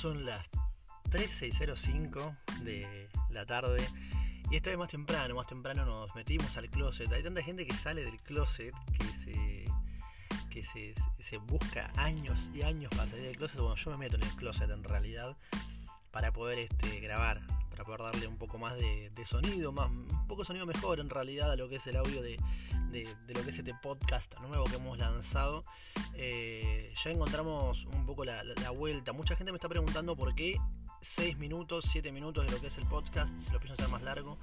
Son las 13.05 de la tarde y esta vez más temprano, más temprano nos metimos al closet. Hay tanta gente que sale del closet que se que se, busca años y años para salir del closet. Bueno, yo me meto en el closet en realidad para poder este, grabar, para poder darle un poco más de, sonido, un poco sonido mejor en realidad a lo que es el audio de, lo que es este podcast nuevo que hemos lanzado. Eh, ya encontramos un poco la, vuelta. Mucha gente me está preguntando por qué 6 minutos, 7 minutos de lo que es el podcast, si lo pienso hacer más largo.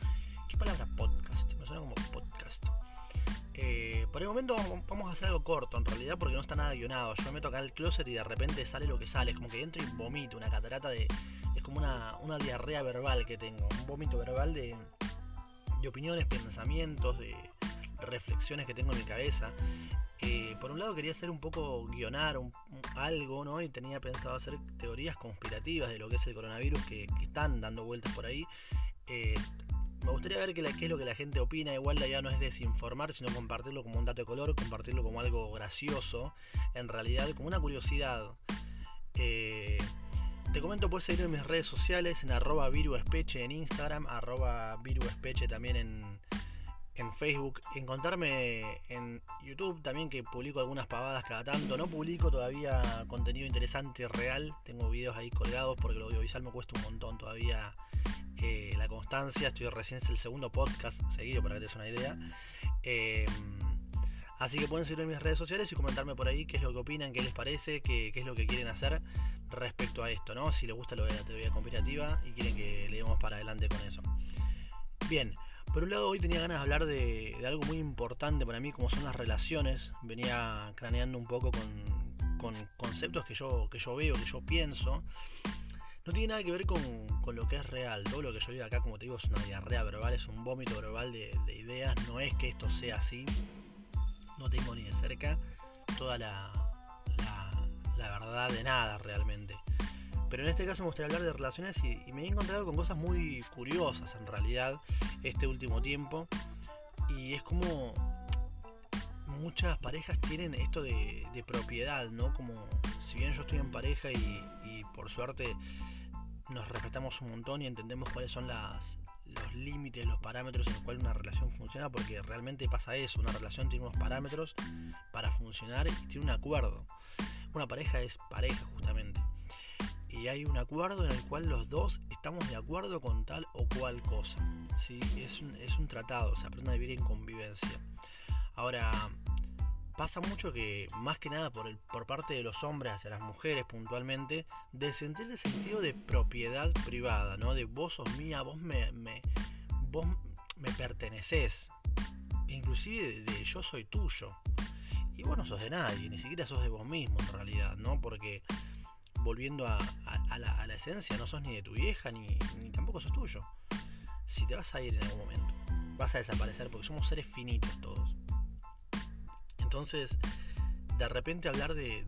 ¿Qué palabra podcast? Me suena como podcast. Eh, por el momento vamos a hacer algo corto en realidad porque no está nada guionado. Yo me meto acá al closet y de repente sale lo que sale. Es como que entro y vomito, una catarata de. Como una, una diarrea verbal que tengo. Un vómito verbal de, de opiniones, pensamientos, de reflexiones que tengo en mi cabeza. Eh, por un lado quería hacer un poco guionar algo, ¿no? Y tenía pensado hacer teorías conspirativas de lo que es el coronavirus que, están dando vueltas por ahí. Eh, me gustaría ver qué, es lo que la gente opina. Igual la idea no es desinformar, sino compartirlo como un dato de color, compartirlo como algo gracioso, en realidad, como una curiosidad. Eh, te comento, puedes seguir en mis redes sociales, en arroba viruespeche en Instagram, arroba viruespeche también en, en Facebook, encontrarme en YouTube también que publico algunas pavadas cada tanto. No publico todavía contenido interesante real, tengo videos ahí colgados porque lo audiovisual me cuesta un montón todavía eh, la constancia. Estoy recién es el segundo podcast seguido para que te des una idea. Em, así que pueden seguirme en mis redes sociales y comentarme por ahí qué es lo que opinan, qué les parece, qué, es lo que quieren hacer respecto a esto, ¿no? Si les gusta lo de la teoría conspirativa y quieren que le demos para adelante con eso. Bien, por un lado hoy tenía ganas de hablar de, algo muy importante para mí como son las relaciones. Venía craneando un poco con, con conceptos que yo, que yo veo, que yo pienso no tiene nada que ver con, lo que es real. Todo lo que yo digo acá, como te digo, es una diarrea verbal, es un vómito verbal de, ideas. No es que esto sea así. No tengo ni de cerca toda la, la, verdad de nada realmente. Pero en este caso me gustaría hablar de relaciones y, me he encontrado con cosas muy curiosas en realidad este último tiempo. Y es como muchas parejas tienen esto de, propiedad, ¿no? Como si bien yo estoy en pareja y por suerte nos respetamos un montón y entendemos cuáles son las, los límites, los parámetros en los cuales una relación funciona, porque realmente pasa eso, una relación tiene unos parámetros para funcionar y tiene un acuerdo. Una pareja es pareja justamente. Y hay un acuerdo en el cual los dos estamos de acuerdo con tal o cual cosa. ¿sí? Es, un, es un tratado, se aprende a vivir en convivencia. Ahora, pasa mucho que, más que nada por, el, por parte de los hombres hacia las mujeres puntualmente, de sentir el sentido de propiedad privada, ¿no? De vos sos mía, vos me, vos me perteneces, inclusive de, yo soy tuyo. Y vos no sos de nadie, ni siquiera sos de vos mismo en realidad, ¿no? Porque volviendo a, la, esencia, no sos ni de tu vieja, ni, ni tampoco sos tuyo. Si te vas a ir en algún momento, vas a desaparecer porque somos seres finitos todos. Entonces, de repente hablar de,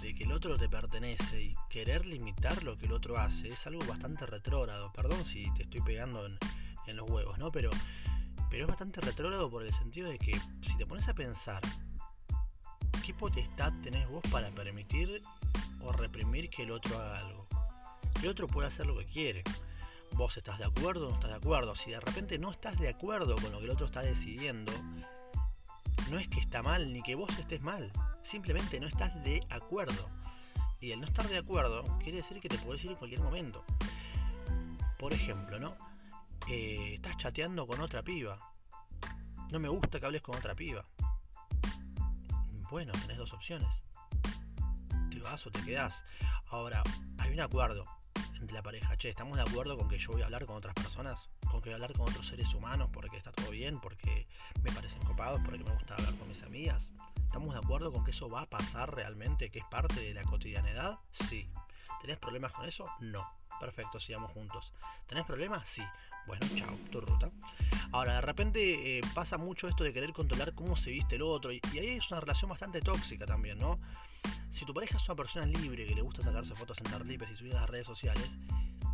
que el otro te pertenece y querer limitar lo que el otro hace es algo bastante retrógrado. Perdón si te estoy pegando en, los huevos, ¿no? Pero, pero es bastante retrógrado por el sentido de que si te pones a pensar, ¿qué potestad tenés vos para permitir o reprimir que el otro haga algo? El otro puede hacer lo que quiere. Vos estás de acuerdo o no estás de acuerdo. Si de repente no estás de acuerdo con lo que el otro está decidiendo, no es que está mal ni que vos estés mal, simplemente no estás de acuerdo. Y el no estar de acuerdo quiere decir que te puedes ir en cualquier momento. Por ejemplo, ¿no? Eh, estás chateando con otra piba. No me gusta que hables con otra piba. Bueno, tenés dos opciones. Te vas o te quedás. Ahora, hay un acuerdo entre la pareja. Che, ¿estamos de acuerdo con que yo voy a hablar con otras personas? ¿Con que voy a hablar con otros seres humanos porque está todo bien? Porque me parecen copados, porque me gusta hablar con mis amigas. ¿Estamos de acuerdo con que eso va a pasar realmente, que es parte de la cotidianidad? Sí. ¿Tenés problemas con eso? No. Perfecto, sigamos juntos. ¿Tenés problemas? Sí. Bueno, chao, tu ruta. Ahora, de repente eh, pasa mucho esto de querer controlar cómo se viste el otro, y, ahí es una relación bastante tóxica también, ¿no? Si tu pareja es una persona libre que le gusta sacarse fotos en Tarlipes y subir a las redes sociales,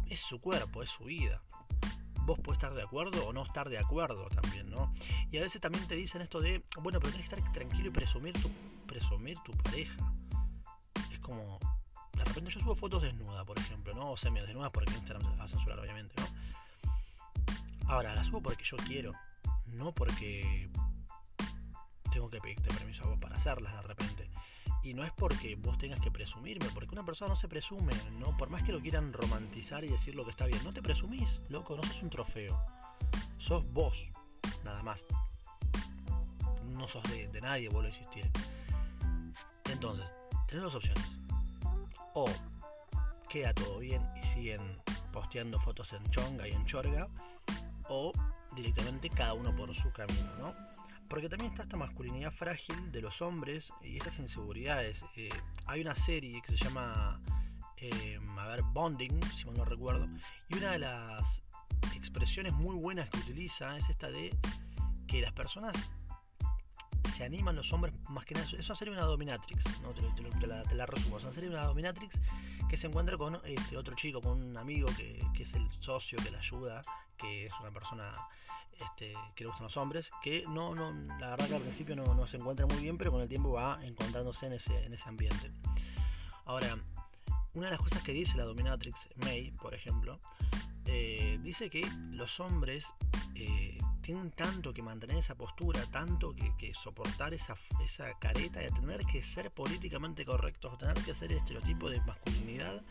es su cuerpo, es su vida. Vos podés estar de acuerdo o no estar de acuerdo también, ¿no? Y a veces también te dicen esto de, bueno, pero tenés que estar tranquilo y presumir tu, presumir tu pareja. Es como, de repente yo subo fotos desnuda, por ejemplo, ¿no? O semi desnudas porque Instagram se las va a censurar, obviamente, ¿no? Ahora, las subo porque yo quiero, no porque tengo que pedirte permiso a vos para hacerlas de repente. Y no es porque vos tengas que presumirme, porque una persona no se presume, ¿no? Por más que lo quieran romantizar y decir lo que está bien, no te presumís, loco, no sos un trofeo. Sos vos, nada más. No sos de, de nadie, vuelvo a existir. Entonces, tenés dos opciones. O queda todo bien y siguen posteando fotos en chonga y en chorga. O directamente cada uno por su camino, ¿no? Porque también está esta masculinidad frágil de los hombres y estas inseguridades. Eh, hay una serie que se llama, eh, a ver, Bonding, si mal no recuerdo, y una de las expresiones muy buenas que utiliza es esta de que las personas se animan, los hombres, más que nada, es una serie de una dominatrix, ¿no? te, la, te, la, resumo, es una serie de una dominatrix se encuentra con este otro chico, con un amigo que, que es el socio que le ayuda, que es una persona este, que le gustan los hombres, que no, no, la verdad que al principio no, no, se encuentra muy bien, pero con el tiempo va encontrándose en ese, en ese ambiente. Ahora, una de las cosas que dice la dominatrix May, por ejemplo, eh, dice que los hombres eh, tienen tanto que mantener esa postura, tanto que, soportar esa, esa careta de tener que ser políticamente correctos, tener que hacer el estereotipo de masculinidad,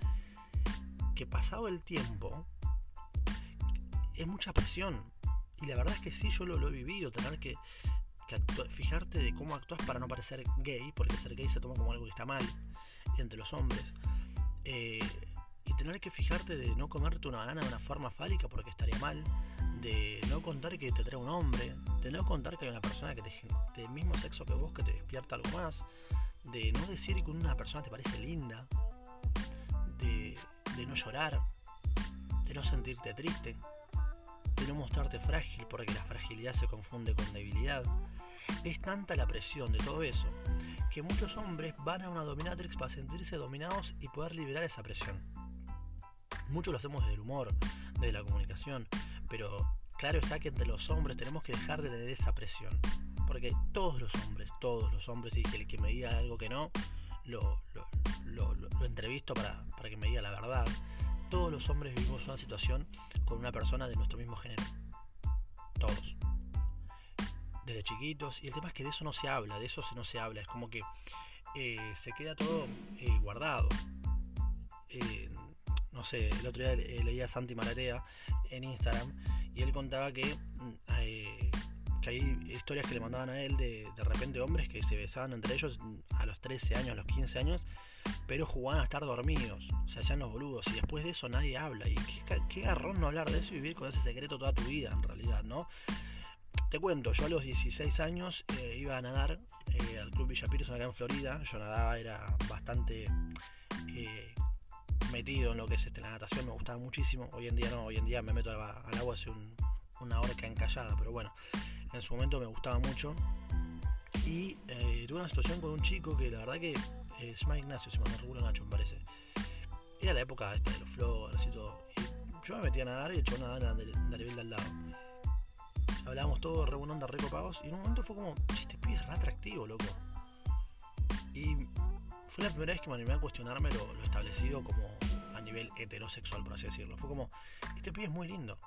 que pasado el tiempo es mucha presión, y la verdad es que sí, yo lo, lo he vivido, tener que, que fijarte de cómo actúas para no parecer gay, porque ser gay se toma como algo que está mal entre los hombres. Eh, y tener que fijarte de no comerte una banana de una forma fálica porque estaría mal, de no contar que te trae un hombre, de no contar que hay una persona que te, del mismo sexo que vos que te despierta algo más, de no decir que una persona te parece linda, de, de no llorar, de no sentirte triste, de no mostrarte frágil porque la fragilidad se confunde con debilidad. Es tanta la presión de todo eso que muchos hombres van a una dominatrix para sentirse dominados y poder liberar esa presión. Muchos lo hacemos desde el humor, desde la comunicación, pero claro está que entre los hombres tenemos que dejar de tener esa presión. Porque todos los hombres, todos los hombres, y el que me diga algo que no, lo, lo, lo, entrevisto para, para que me diga la verdad todos los hombres vivimos una situación con una persona de nuestro mismo género. Todos. Desde chiquitos. Y el tema es que de eso no se habla, de eso no se habla. Es como que eh, se queda todo eh, guardado. Eh, no sé, el otro día leía a Santi Maratea en Instagram y él contaba que, mm, que hay historias que le mandaban a él de, de repente hombres que se besaban entre ellos a los 13 años, a los 15 años pero jugaban a estar dormidos, se hacían los boludos, y después de eso nadie habla. Y qué, qué garrón no hablar de eso y vivir con ese secreto toda tu vida, en realidad, ¿no? Te cuento, yo a los 16 años eh, iba a nadar eh, al Club Villa Pearson acá en Florida. Yo nadaba, era bastante eh, metido en lo que es este, la natación, me gustaba muchísimo. Hoy en día no, hoy en día me meto al, agua hace un, una horca encallada, pero bueno, en su momento me gustaba mucho. Y eh, tuve una situación con un chico que la verdad que eh, se llama Ignacio, si me recuerdo Nacho, me parece. Era la época esta de los flores y todo. Y yo me metía a nadar y echó una de, de nivel de al lado. Hablábamos todos re buena onda, re copados. Y en un momento fue como, este pibe es re atractivo, loco. Y fue la primera vez que me animé a cuestionarme lo, establecido como a nivel heterosexual, por así decirlo. Fue como, este pibe es muy lindo.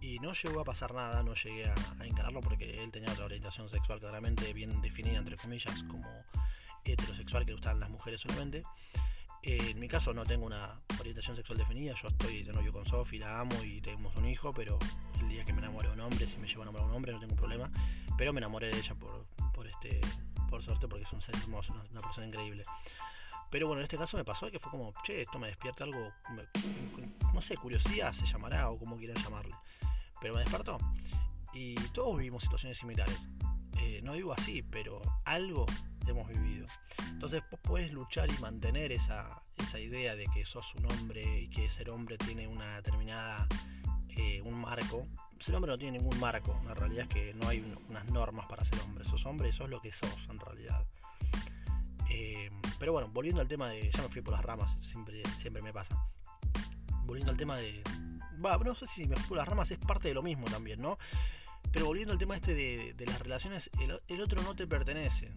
Y no llegó a pasar nada, no llegué a, a encararlo porque él tenía otra orientación sexual claramente bien definida, entre comillas, como heterosexual que gustan las mujeres solamente. Eh, en mi caso no tengo una orientación sexual definida, yo estoy de novio con Sofi, la amo y tenemos un hijo, pero el día que me enamore de un hombre, si me llevo a enamorar de un hombre no tengo problema, pero me enamoré de ella por, por este por suerte porque es un ser hermoso, una, persona increíble. Pero bueno, en este caso me pasó que fue como, che, esto me despierta algo, no sé, curiosidad se llamará o como quieran llamarle, pero me despertó. Y todos vivimos situaciones similares. Eh, no digo así, pero algo hemos vivido. Entonces vos podés luchar y mantener esa, esa idea de que sos un hombre y que ser hombre tiene una determinada, eh, un marco. Ser hombre no tiene ningún marco, la realidad es que no hay unas normas para ser hombre. Sos hombre, sos lo que sos en realidad. Eh, pero bueno, volviendo al tema de. Ya me fui por las ramas, siempre, siempre me pasa. Volviendo al tema de. Va, no sé si me fui por las ramas, es parte de lo mismo también, ¿no? Pero volviendo al tema este de, las relaciones, el, el, otro no te pertenece.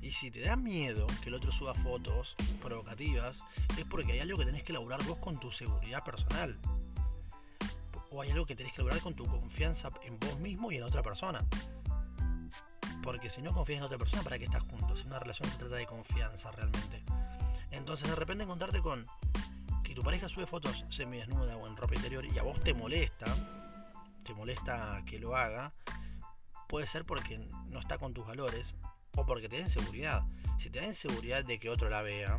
Y si te da miedo que el otro suba fotos provocativas, es porque hay algo que tenés que elaborar vos con tu seguridad personal. O hay algo que tenés que elaborar con tu confianza en vos mismo y en otra persona. Porque si no confías en otra persona, ¿para qué estás juntos? Una relación se trata de confianza realmente. Entonces de repente encontrarte con que tu pareja sube fotos semidesnuda o en ropa interior y a vos te molesta, te molesta que lo haga, puede ser porque no está con tus valores o porque te da inseguridad. Si te da inseguridad de que otro la vea,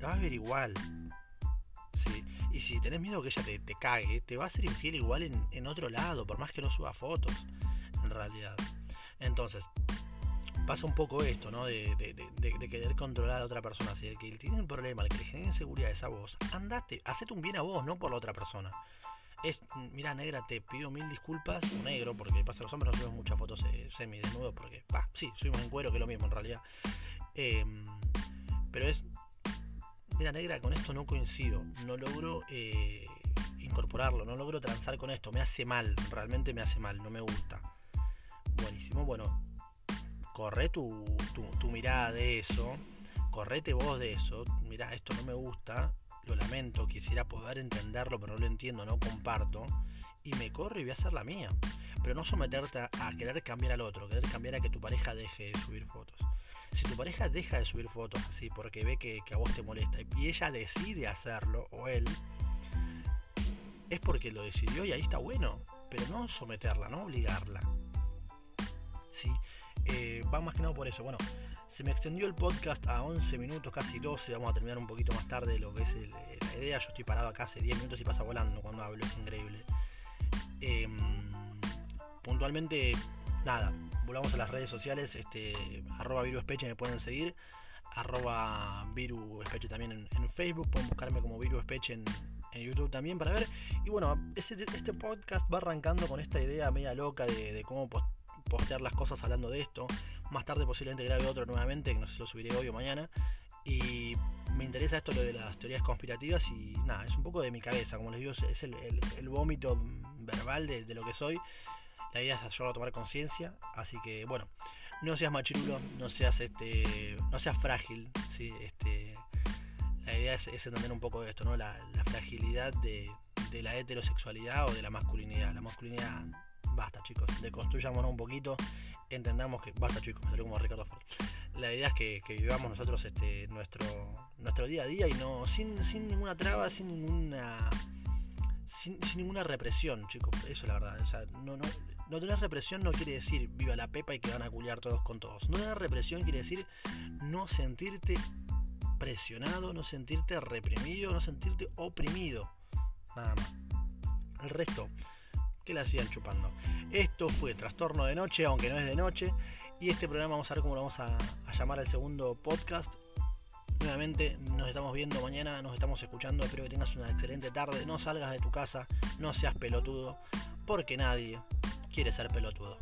la vas a ver igual. Y si tenés miedo que ella te, cague, te va a ser infiel igual en, en otro lado, por más que no suba fotos, en realidad. Entonces, pasa un poco esto, ¿no? De, querer controlar a otra persona. Si el que tiene un problema, el que le genera inseguridad es a vos, andate, hacete un bien a vos, no por la otra persona. Es, mira, negra, te pido mil disculpas, negro, porque pasa los hombres no subimos muchas fotos eh, semi desnudos, porque, va, sí, subimos en cuero, que es lo mismo en realidad. Em, pero es, mira, negra, con esto no coincido, no logro eh, incorporarlo, no logro transar con esto, me hace mal, realmente me hace mal, no me gusta. Buenísimo, bueno, corre tu, tu, mirada de eso, correte vos de eso, mira, esto no me gusta, lo lamento, quisiera poder entenderlo, pero no lo entiendo, no comparto, y me corro y voy a hacer la mía. Pero no someterte a, querer cambiar al otro, querer cambiar a que tu pareja deje de subir fotos. Si tu pareja deja de subir fotos así porque ve que, a vos te molesta y ella decide hacerlo, o él, es porque lo decidió y ahí está bueno. Pero no someterla, no obligarla. ¿Sí? Eh, va más que nada por eso. Bueno, se me extendió el podcast a 11 minutos, casi 12. Vamos a terminar un poquito más tarde lo que es la idea. Yo estoy parado acá hace 10 minutos y pasa volando cuando hablo, es increíble. Em, puntualmente, nada, volvamos a las redes sociales. Este, arroba viruspeche me pueden seguir. Arroba viruspeche también en, Facebook. Pueden buscarme como viruspeche en, en YouTube también para ver. Y bueno, este, este podcast va arrancando con esta idea media loca de, cómo postear las cosas hablando de esto. Más tarde posiblemente grabe otro nuevamente, que no sé si lo subiré hoy o mañana. Y me interesa esto lo de las teorías conspirativas y nada, es un poco de mi cabeza, como les digo, es el, vómito verbal de, lo que soy. La idea es ayudar a tomar conciencia, así que bueno, no seas machirulo, no seas este, no seas frágil, ¿sí? este, la idea es, entender un poco de esto, ¿no? La, fragilidad de, de, la heterosexualidad o de la masculinidad. La masculinidad basta chicos, deconstruyámonos un poquito, entendamos que, basta chicos, me salió como Ricardo Ford. La idea es que, vivamos nosotros este, nuestro, nuestro día a día y no sin, sin ninguna traba, sin ninguna sin, ninguna represión, chicos, eso es la verdad. O sea, no, no, no tener represión no quiere decir viva la pepa y que van a culiar todos con todos. No tener represión quiere decir no sentirte presionado, no sentirte reprimido, no sentirte oprimido. Nada más. El resto, que la sigan chupando. Esto fue Trastorno de Noche, aunque no es de noche. Y este programa vamos a ver cómo lo vamos a, llamar al segundo podcast. Nuevamente nos estamos viendo mañana, nos estamos escuchando. Espero que tengas una excelente tarde. No salgas de tu casa, no seas pelotudo, porque nadie quiere ser pelotudo.